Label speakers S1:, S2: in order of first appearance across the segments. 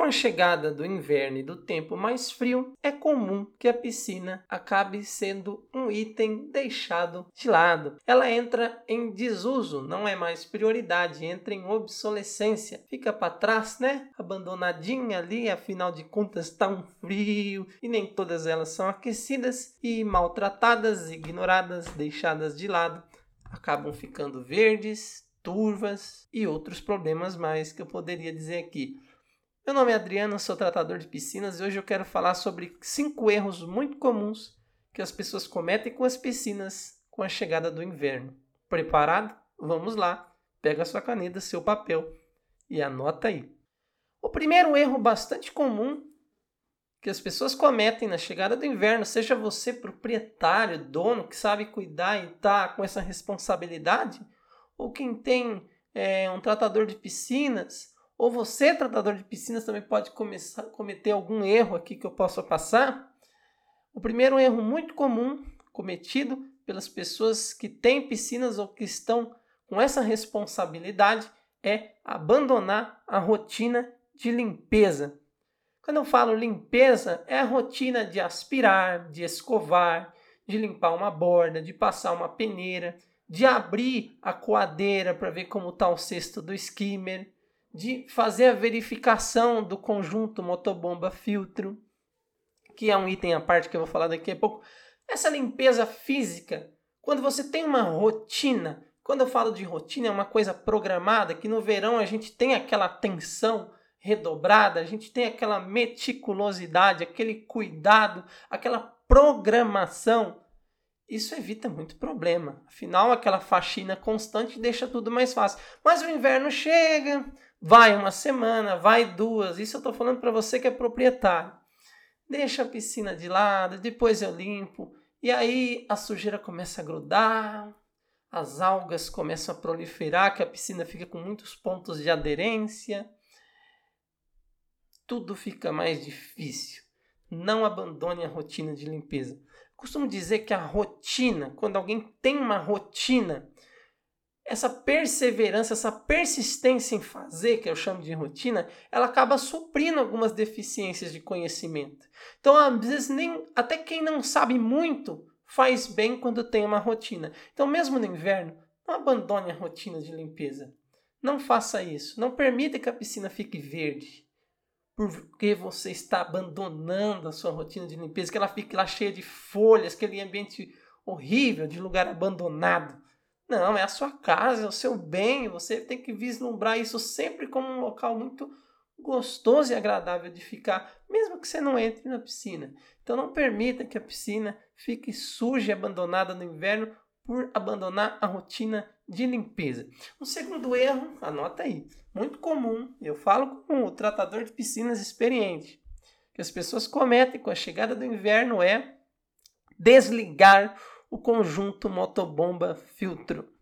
S1: Com a chegada do inverno e do tempo mais frio, é comum que a piscina acabe sendo um item deixado de lado. Ela entra em desuso, não é mais prioridade, entra em obsolescência. Fica para trás, né? Abandonadinha ali, afinal de contas está um frio e nem todas elas são aquecidas e maltratadas, ignoradas, deixadas de lado, acabam ficando verdes, turvas e outros problemas mais que eu poderia dizer aqui. Meu nome é Adriano, sou tratador de piscinas e hoje eu quero falar sobre cinco erros muito comuns que as pessoas cometem com as piscinas com a chegada do inverno. Preparado? Vamos lá. Pega sua caneta, seu papel e anota aí. O primeiro erro bastante comum que as pessoas cometem na chegada do inverno, seja você proprietário, dono que sabe cuidar e está com essa responsabilidade, ou quem tem é, um tratador de piscinas, ou você, tratador de piscinas, também pode começar, cometer algum erro aqui que eu possa passar. O primeiro erro muito comum cometido pelas pessoas que têm piscinas ou que estão com essa responsabilidade é abandonar a rotina de limpeza. Quando eu falo limpeza, é a rotina de aspirar, de escovar, de limpar uma borda, de passar uma peneira, de abrir a coadeira para ver como está o cesto do skimmer, de fazer a verificação do conjunto motobomba filtro, que é um item à parte que eu vou falar daqui a pouco. Essa limpeza física, quando você tem uma rotina, quando eu falo de rotina, é uma coisa programada, que no verão a gente tem aquela atenção redobrada, a gente tem aquela meticulosidade, aquele cuidado, aquela programação. Isso evita muito problema. Afinal, aquela faxina constante deixa tudo mais fácil. Mas o inverno chega, Vai uma semana, vai duas. Isso eu estou falando para você que é proprietário. Deixa a piscina de lado, depois eu limpo. E aí a sujeira começa a grudar, as algas começam a proliferar, que a piscina fica com muitos pontos de aderência. Tudo fica mais difícil. Não abandone a rotina de limpeza. costumo dizer que a rotina, quando alguém tem uma rotina, essa perseverança, essa persistência em fazer, que eu chamo de rotina, ela acaba suprindo algumas deficiências de conhecimento. Então, às vezes, nem, até quem não sabe muito faz bem quando tem uma rotina. Então, mesmo no inverno, não abandone a rotina de limpeza. Não faça isso. Não permita que a piscina fique verde. Porque você está abandonando a sua rotina de limpeza, que ela fique lá cheia de folhas, aquele ambiente horrível, de lugar abandonado. Não, é a sua casa, é o seu bem. Você tem que vislumbrar isso sempre como um local muito gostoso e agradável de ficar, mesmo que você não entre na piscina. Então não permita que a piscina fique suja e abandonada no inverno por abandonar a rotina de limpeza. Um segundo erro, anota aí, muito comum, eu falo com o tratador de piscinas experiente, que as pessoas cometem com a chegada do inverno é desligar o conjunto motobomba filtro.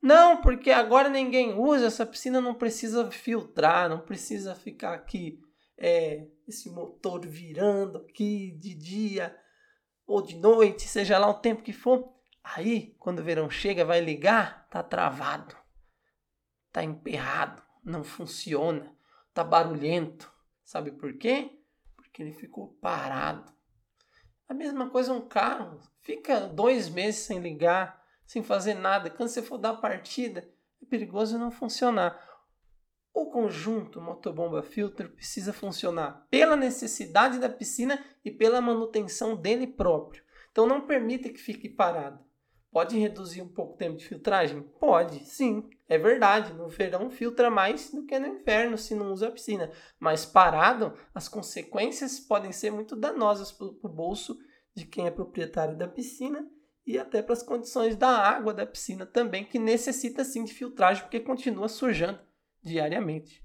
S1: Não, porque agora ninguém usa, essa piscina não precisa filtrar, não precisa ficar aqui é, esse motor virando aqui de dia ou de noite, seja lá o tempo que for. Aí, quando o verão chega, vai ligar, tá travado, tá emperrado, não funciona, tá barulhento. Sabe por quê? Porque ele ficou parado. A mesma coisa um carro. Fica dois meses sem ligar, sem fazer nada. Quando você for dar partida, é perigoso não funcionar. O conjunto motobomba filtro precisa funcionar pela necessidade da piscina e pela manutenção dele próprio. Então não permita que fique parado. Pode reduzir um pouco o tempo de filtragem? Pode, sim, é verdade. No verão filtra mais do que no inverno se não usa a piscina. Mas parado, as consequências podem ser muito danosas para o bolso de quem é proprietário da piscina e até para as condições da água da piscina também, que necessita sim de filtragem porque continua sujando diariamente.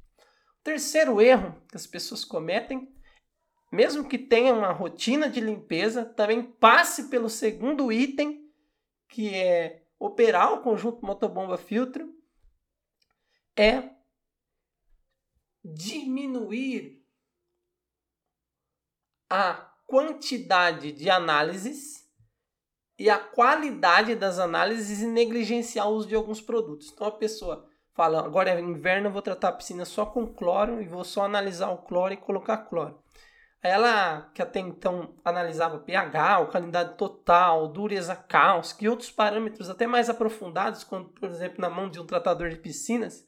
S1: O terceiro erro que as pessoas cometem, mesmo que tenham uma rotina de limpeza, também passe pelo segundo item que é operar o conjunto motobomba filtro, é diminuir a quantidade de análises e a qualidade das análises e negligenciar o uso de alguns produtos. Então a pessoa fala, agora é inverno, eu vou tratar a piscina só com cloro e vou só analisar o cloro e colocar cloro. Ela, que até então analisava pH, alcalinidade total, dureza cáustica e outros parâmetros até mais aprofundados, quando, por exemplo, na mão de um tratador de piscinas,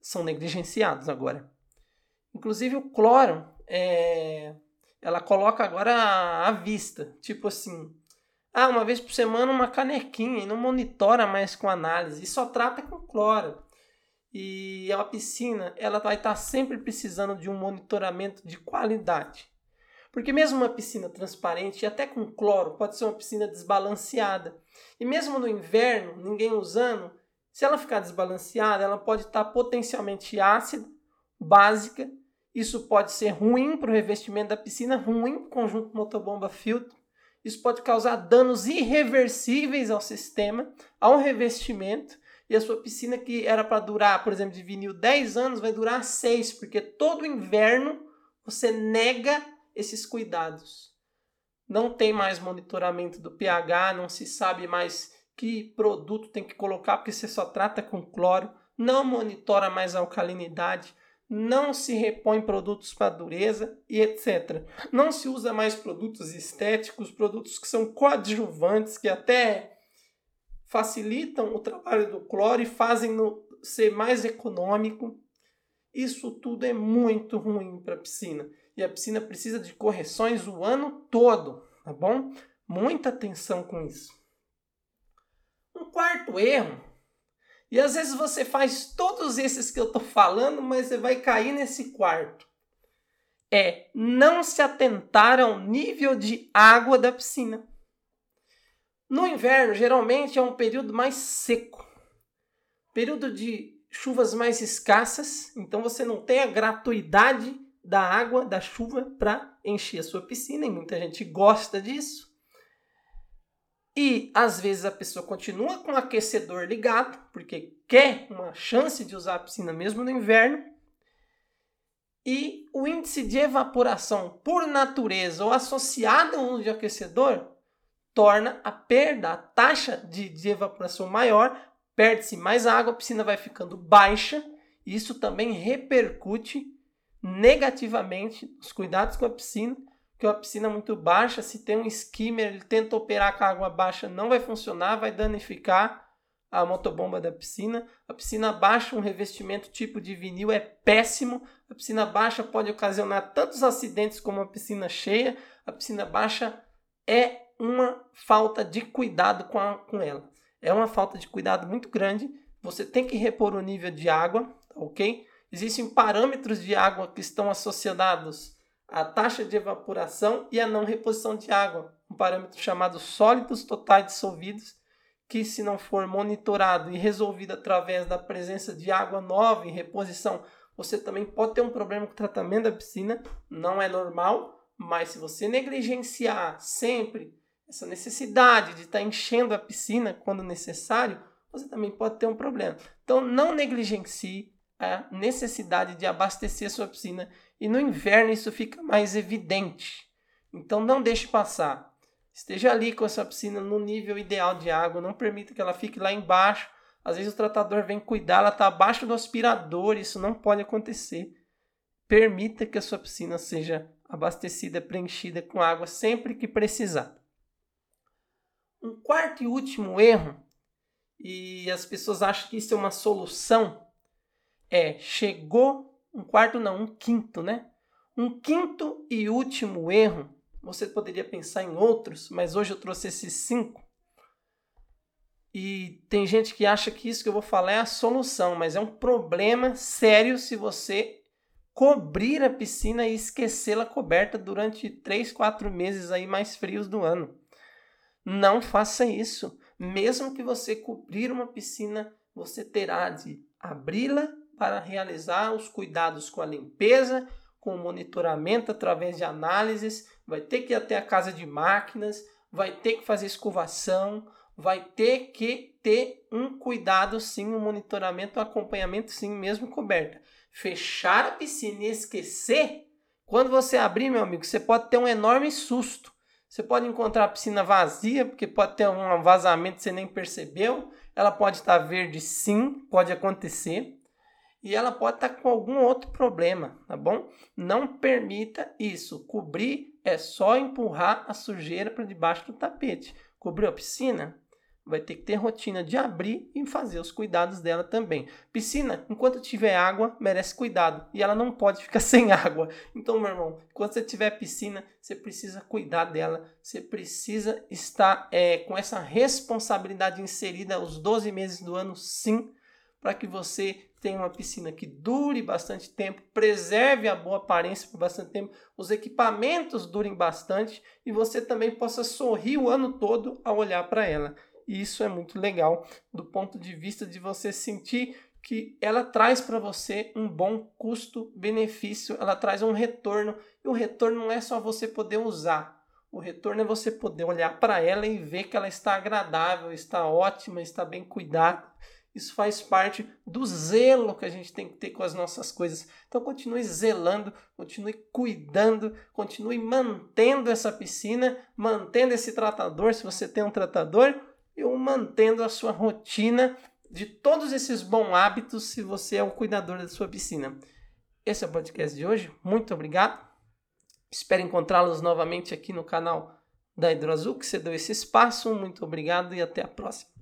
S1: são negligenciados agora. Inclusive o cloro, é, ela coloca agora à vista, tipo assim, ah, uma vez por semana uma canequinha e não monitora mais com análise, e só trata com cloro. E a piscina, ela vai estar sempre precisando de um monitoramento de qualidade. Porque mesmo uma piscina transparente, e até com cloro, pode ser uma piscina desbalanceada. E mesmo no inverno, ninguém usando, se ela ficar desbalanceada, ela pode estar potencialmente ácida, básica. Isso pode ser ruim para o revestimento da piscina, ruim para o conjunto motobomba filtro. Isso pode causar danos irreversíveis ao sistema, ao revestimento e a sua piscina que era para durar, por exemplo, de vinil 10 anos, vai durar 6, porque todo inverno você nega esses cuidados. Não tem mais monitoramento do pH, não se sabe mais que produto tem que colocar, porque você só trata com cloro, não monitora mais a alcalinidade, não se repõe produtos para dureza e etc. Não se usa mais produtos estéticos, produtos que são coadjuvantes, que até facilitam o trabalho do cloro e fazem ser mais econômico. Isso tudo é muito ruim para a piscina. E a piscina precisa de correções o ano todo, tá bom? Muita atenção com isso. Um quarto erro, e às vezes você faz todos esses que eu estou falando, mas você vai cair nesse quarto, é não se atentar ao nível de água da piscina. No inverno, geralmente é um período mais seco, período de chuvas mais escassas, então você não tem a gratuidade da água, da chuva, para encher a sua piscina, e muita gente gosta disso. E às vezes a pessoa continua com o aquecedor ligado, porque quer uma chance de usar a piscina mesmo no inverno. E o índice de evaporação por natureza ou associado ao uso de aquecedor torna a perda, a taxa de, de evaporação maior, perde-se mais água, a piscina vai ficando baixa, e isso também repercute negativamente nos cuidados com a piscina, porque a piscina muito baixa, se tem um skimmer, ele tenta operar com a água baixa, não vai funcionar, vai danificar a motobomba da piscina. A piscina baixa, um revestimento tipo de vinil é péssimo. A piscina baixa pode ocasionar tantos acidentes como a piscina cheia. A piscina baixa é uma falta de cuidado com, a, com ela. É uma falta de cuidado muito grande. Você tem que repor o nível de água, ok? Existem parâmetros de água que estão associados à taxa de evaporação e à não reposição de água. Um parâmetro chamado sólidos totais dissolvidos, que se não for monitorado e resolvido através da presença de água nova em reposição, você também pode ter um problema com o tratamento da piscina. Não é normal, mas se você negligenciar sempre essa necessidade de estar tá enchendo a piscina quando necessário, você também pode ter um problema. Então, não negligencie a necessidade de abastecer a sua piscina e no inverno isso fica mais evidente. Então, não deixe passar. Esteja ali com a sua piscina no nível ideal de água, não permita que ela fique lá embaixo. Às vezes o tratador vem cuidar, ela está abaixo do aspirador, isso não pode acontecer. Permita que a sua piscina seja abastecida, preenchida com água sempre que precisar. Um quarto e último erro, e as pessoas acham que isso é uma solução, é chegou um quarto não, um quinto, né? Um quinto e último erro, você poderia pensar em outros, mas hoje eu trouxe esses cinco. E tem gente que acha que isso que eu vou falar é a solução, mas é um problema sério se você cobrir a piscina e esquecê-la coberta durante 3, 4 meses aí mais frios do ano. Não faça isso. Mesmo que você cobrir uma piscina, você terá de abri-la para realizar os cuidados com a limpeza, com o monitoramento através de análises, vai ter que ir até a casa de máquinas, vai ter que fazer escovação, vai ter que ter um cuidado sim, um monitoramento, um acompanhamento sim, mesmo coberta. Fechar a piscina e esquecer, quando você abrir, meu amigo, você pode ter um enorme susto. Você pode encontrar a piscina vazia, porque pode ter um vazamento que você nem percebeu. Ela pode estar verde, sim, pode acontecer. E ela pode estar com algum outro problema, tá bom? Não permita isso. Cobrir é só empurrar a sujeira para debaixo do tapete. Cobriu a piscina? Vai ter que ter rotina de abrir e fazer os cuidados dela também. Piscina, enquanto tiver água, merece cuidado e ela não pode ficar sem água. Então, meu irmão, quando você tiver piscina, você precisa cuidar dela, você precisa estar é, com essa responsabilidade inserida os 12 meses do ano, sim, para que você tenha uma piscina que dure bastante tempo, preserve a boa aparência por bastante tempo, os equipamentos durem bastante e você também possa sorrir o ano todo ao olhar para ela. E isso é muito legal do ponto de vista de você sentir que ela traz para você um bom custo-benefício, ela traz um retorno. E o retorno não é só você poder usar, o retorno é você poder olhar para ela e ver que ela está agradável, está ótima, está bem cuidada. Isso faz parte do zelo que a gente tem que ter com as nossas coisas. Então continue zelando, continue cuidando, continue mantendo essa piscina, mantendo esse tratador, se você tem um tratador, e mantendo a sua rotina de todos esses bons hábitos se você é o cuidador da sua piscina. Esse é o podcast de hoje. Muito obrigado. Espero encontrá-los novamente aqui no canal da Hidroazul, que você deu esse espaço. Muito obrigado e até a próxima.